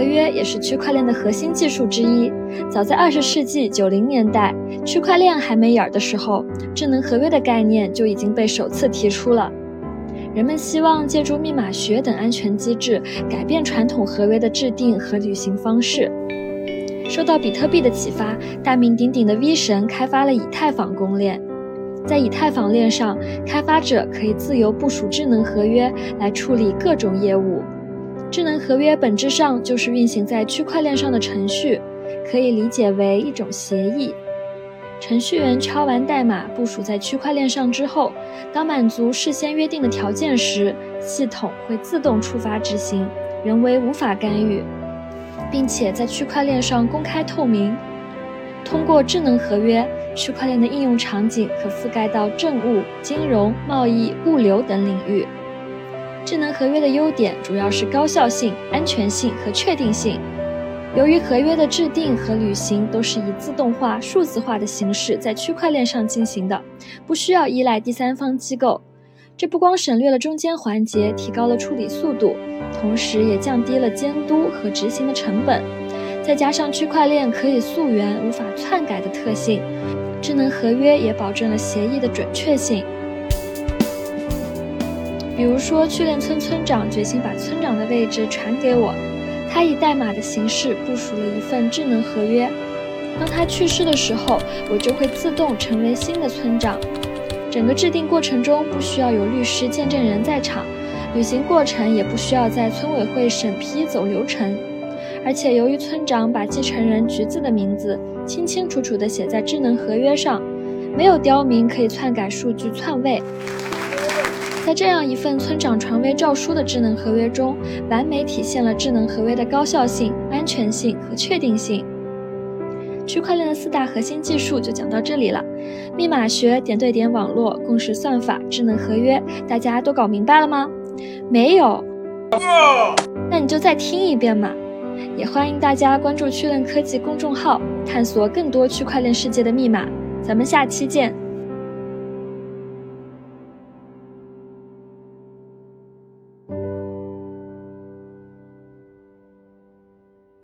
合约也是区块链的核心技术之一。早在二十世纪九零年代，区块链还没影儿的时候，智能合约的概念就已经被首次提出了。人们希望借助密码学等安全机制，改变传统合约的制定和履行方式。受到比特币的启发，大名鼎鼎的 V 神开发了以太坊公链。在以太坊链上，开发者可以自由部署智能合约来处理各种业务。智能合约本质上就是运行在区块链上的程序，可以理解为一种协议。程序员敲完代码部署在区块链上之后，当满足事先约定的条件时，系统会自动触发执行，人为无法干预，并且在区块链上公开透明。通过智能合约，区块链的应用场景可覆盖到政务、金融、贸易、物流等领域。智能合约的优点主要是高效性、安全性和确定性。由于合约的制定和履行都是以自动化、数字化的形式在区块链上进行的，不需要依赖第三方机构。这不光省略了中间环节，提高了处理速度，同时也降低了监督和执行的成本。再加上区块链可以溯源、无法篡改的特性，智能合约也保证了协议的准确性。比如说，去练村村长决心把村长的位置传给我。他以代码的形式部署了一份智能合约，当他去世的时候，我就会自动成为新的村长。整个制定过程中不需要有律师、见证人在场，履行过程也不需要在村委会审批走流程。而且由于村长把继承人橘子的名字清清楚楚地写在智能合约上，没有刁民可以篡改数据、篡位。在这样一份村长传位诏书的智能合约中，完美体现了智能合约的高效性、安全性和确定性。区块链的四大核心技术就讲到这里了：密码学、点对点网络、共识算法、智能合约，大家都搞明白了吗？没有？那你就再听一遍嘛。也欢迎大家关注趣链科技公众号，探索更多区块链世界的密码。咱们下期见。